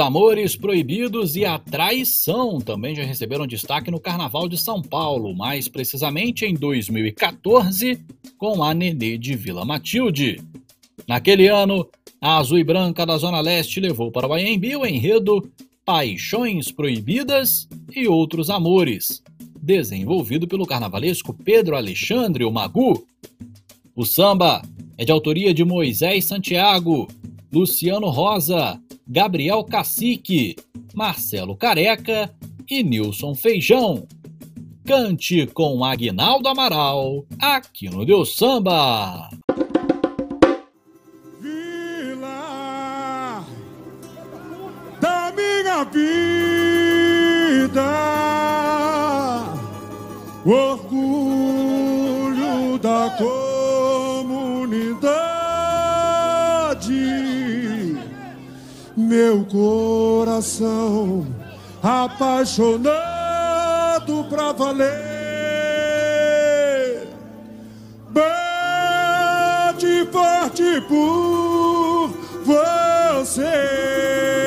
amores proibidos e a traição também já receberam destaque no Carnaval de São Paulo, mais precisamente em 2014, com a Nenê de Vila Matilde. Naquele ano, a Azul e Branca da Zona Leste levou para o Anhembi o enredo Paixões Proibidas e Outros Amores, desenvolvido pelo carnavalesco Pedro Alexandre, o Magu. O samba é de autoria de Moisés Santiago, Luciano Rosa, Gabriel Cacique, Marcelo Careca e Nilson Feijão. Cante com Aguinaldo Amaral, aqui no Deus Samba. Vila da minha vida. meu coração apaixonado pra valer. Bate forte por você.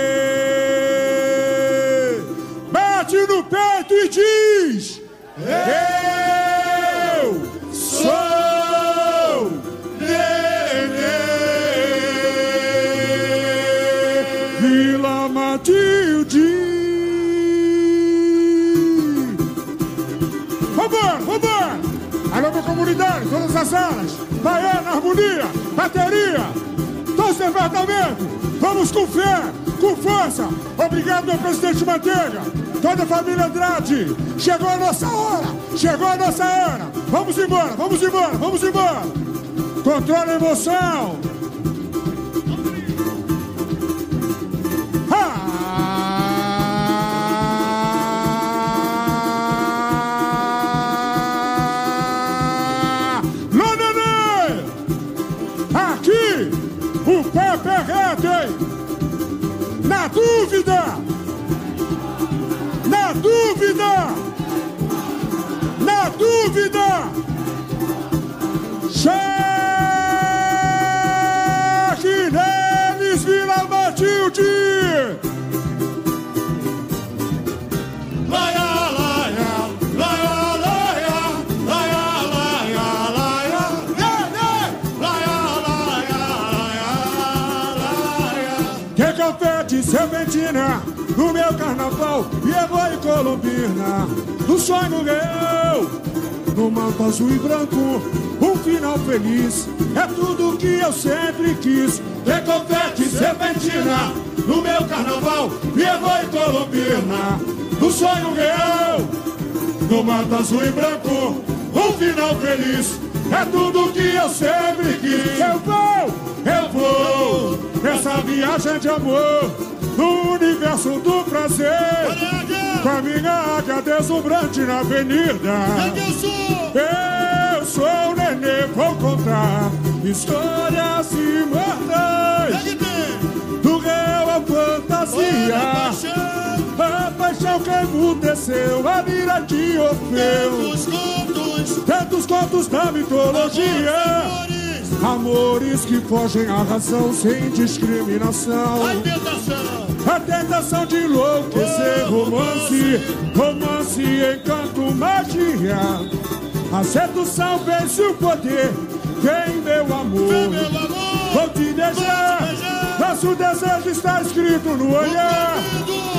todas as alas, baiana, harmonia, bateria, todos os departamentos, vamos com fé, com força. Obrigado, meu presidente Manteiga, toda a família Andrade. Chegou a nossa hora, chegou a nossa era. Vamos embora, vamos embora, vamos embora. Controla a emoção. Dúvida! Na dúvida! Na dúvida! Serpentina no meu carnaval e eu vou em Colombina. No sonho meu no manto azul e branco um final feliz. É tudo que eu sempre quis. Que confete serpentina no meu carnaval e eu vou em Colombina. No sonho meu no manto azul e branco, um final feliz. É tudo que eu sempre quis. Eu vou, eu vou, nessa viagem de amor, no universo do prazer. Com a minha águia deslumbrante na avenida. Eu sou o nenê, vou contar histórias imortais. Do réu à fantasia. A paixão. Que emudeceu a mira de Orfeu. Tantos contos. Da mitologia. Amores. Que fogem à razão sem discriminação A tentação de enlouquecer romance Romance, encanto, magia. A sedução vence o poder Vem meu amor. Vou te deixar Nosso desejo está escrito no olhar.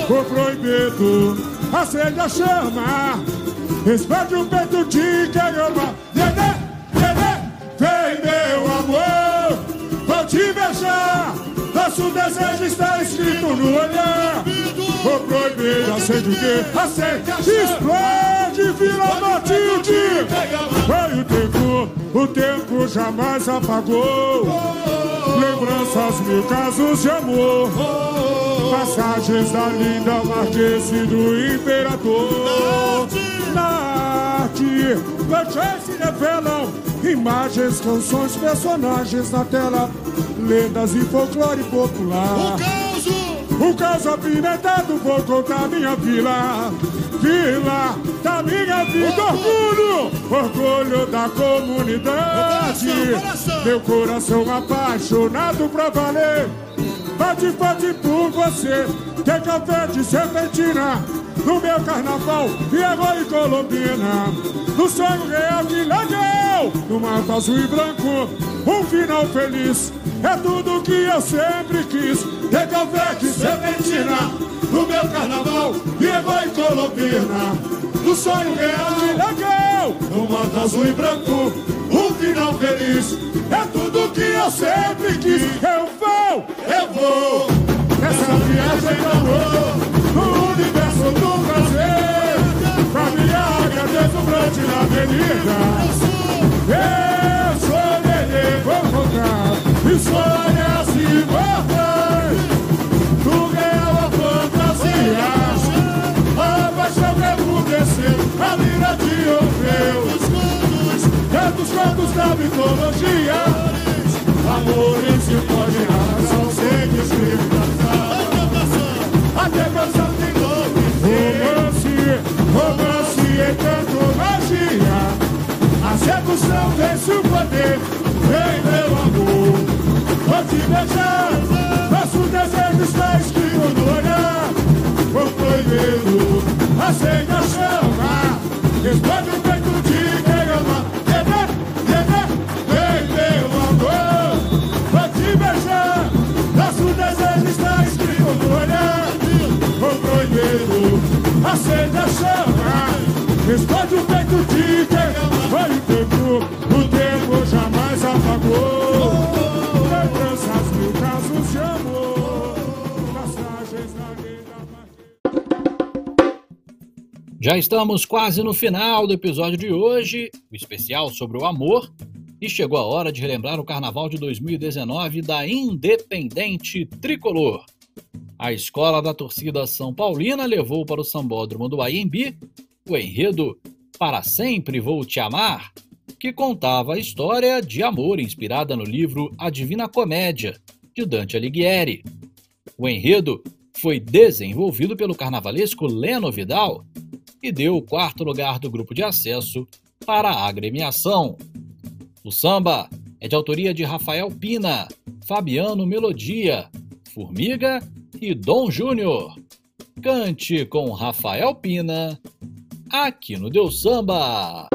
O proibido acende a chama. Expande o peito de quem ama Nosso desejo está escrito no olhar. O proibido acende o quê? Acende, explode Vila Matilde Foi o tempo, o tempo jamais apagou. Lembranças, mil casos de amor. Passagens da linda Marquese do Imperador. Na arte, se revelam Imagens, canções, personagens na tela Lendas e folclore popular o caos apimentado, vou contar minha vila. Vila da minha vida, orgulho, orgulho da comunidade. Meu coração apaixonado pra valer. Bate, bate por você, tem café de serpentina. No meu carnaval, Viego e Colombina. No sonho real, que legal! No mato azul e branco, um final feliz. É tudo que eu sempre quis. Tem café de serpentina. No meu carnaval, Viego e Colombina. No sonho real, que legal! No mato azul e branco, um final feliz. É tudo que eu sempre quis. Eu vou, eu vou. Nessa viagem de amor, Deslumbrante na avenida. Eu sou Nenê, vou contar histórias imortais. Do real à fantasia. A paixão que emudeceu, a lira de Orfeu. Tantos contos da mitologia. Amores que podem sedução vence o poder. Vem, meu amor, vou te beijar. Nosso desejo está escrito no olhar. O proibido acende a chama. Responde o peito de quem ama. Nenê, nenê, vem, meu amor, vou te beijar. Nosso desejo está escrito no olhar. O proibido acende a chama. Explode o peito de. Já estamos quase no final do episódio de hoje, o especial sobre o amor. E chegou a hora de relembrar o Carnaval de 2019 da Independente Tricolor. A escola da torcida São Paulina levou para o Sambódromo do Aimbi o enredo Para Sempre Vou Te Amar, que contava a história de amor inspirada no livro A Divina Comédia, de Dante Alighieri. O enredo foi desenvolvido pelo carnavalesco Leno Vidal e deu o quarto lugar do grupo de acesso para a agremiação. O samba é de autoria de Rafael Pina, Fabiano Melodia, Formiga e Dom Júnior. Cante com Rafael Pina, aqui no Deus Samba.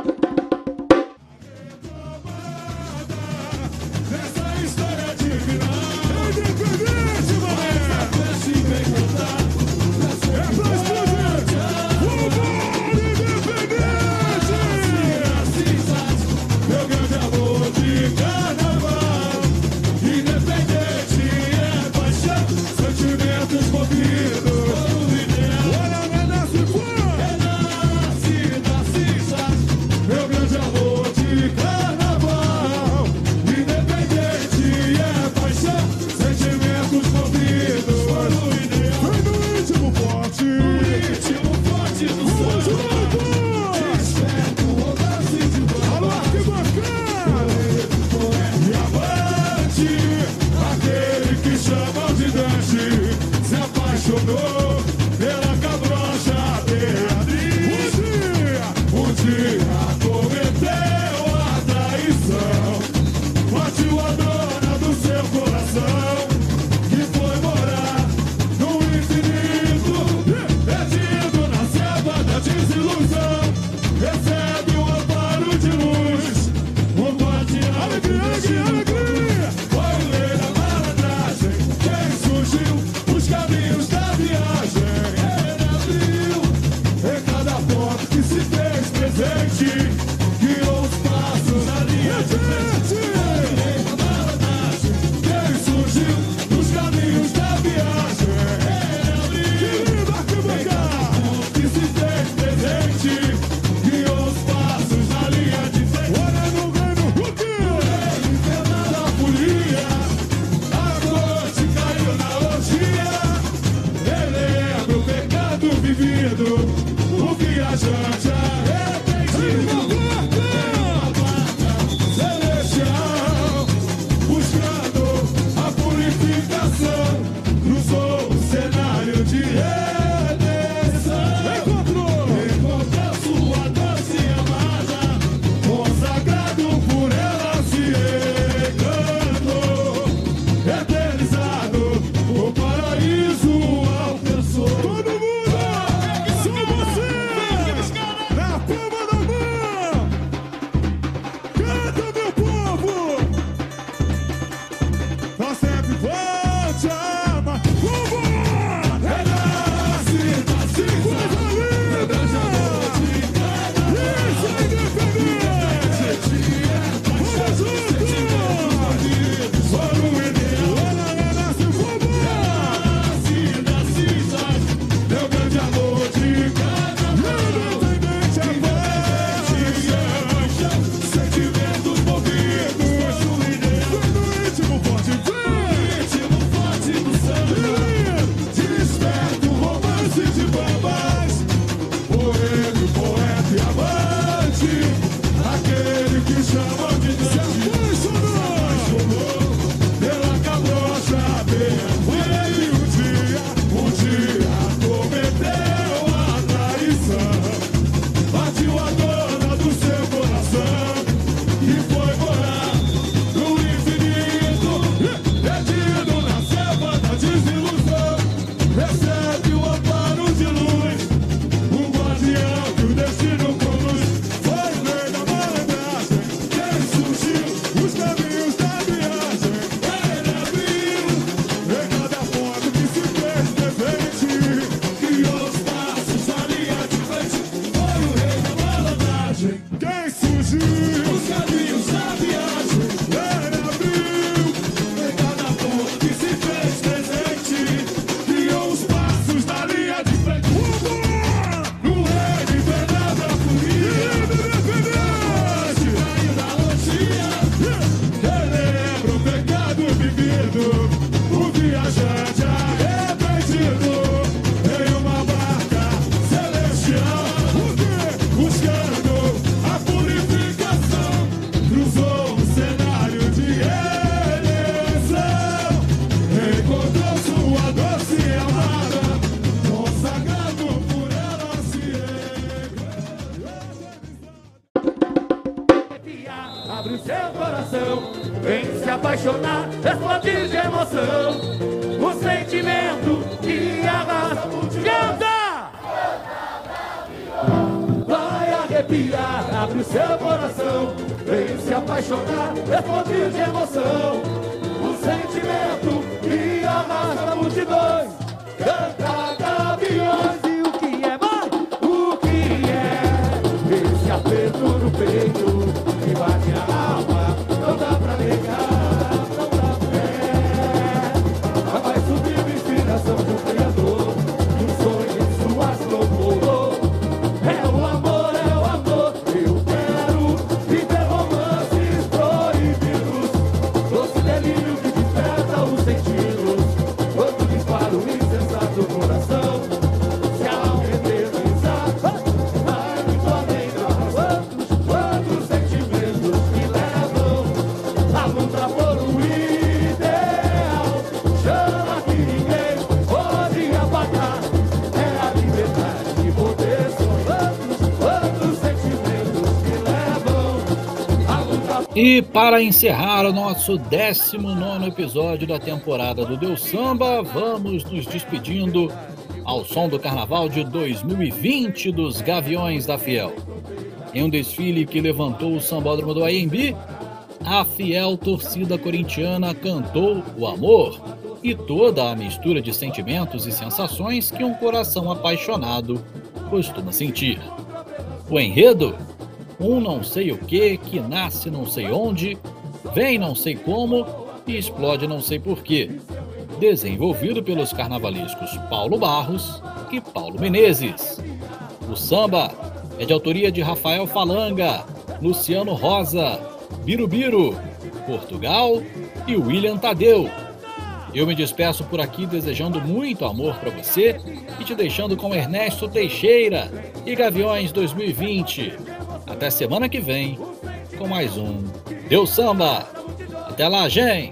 E para encerrar o nosso 19 episódio da temporada do Deus Samba, vamos nos despedindo ao som do Carnaval de 2020 dos Gaviões da Fiel. Em um desfile que levantou o sambódromo do AMB, a fiel torcida corintiana cantou o amor e toda a mistura de sentimentos e sensações que um coração apaixonado costuma sentir. O enredo? Um não sei o que, que nasce não sei onde, vem não sei como e explode não sei porquê. Desenvolvido pelos carnavalescos Paulo Barros e Paulo Menezes. O samba é de autoria de Rafael Falanga, Luciano Rosa, Birubiru, Portugal e William Tadeu. Eu me despeço por aqui desejando muito amor para você e te deixando com Ernesto Teixeira e Gaviões 2020. Até semana que vem com mais um Deus Samba. Até lá, gente!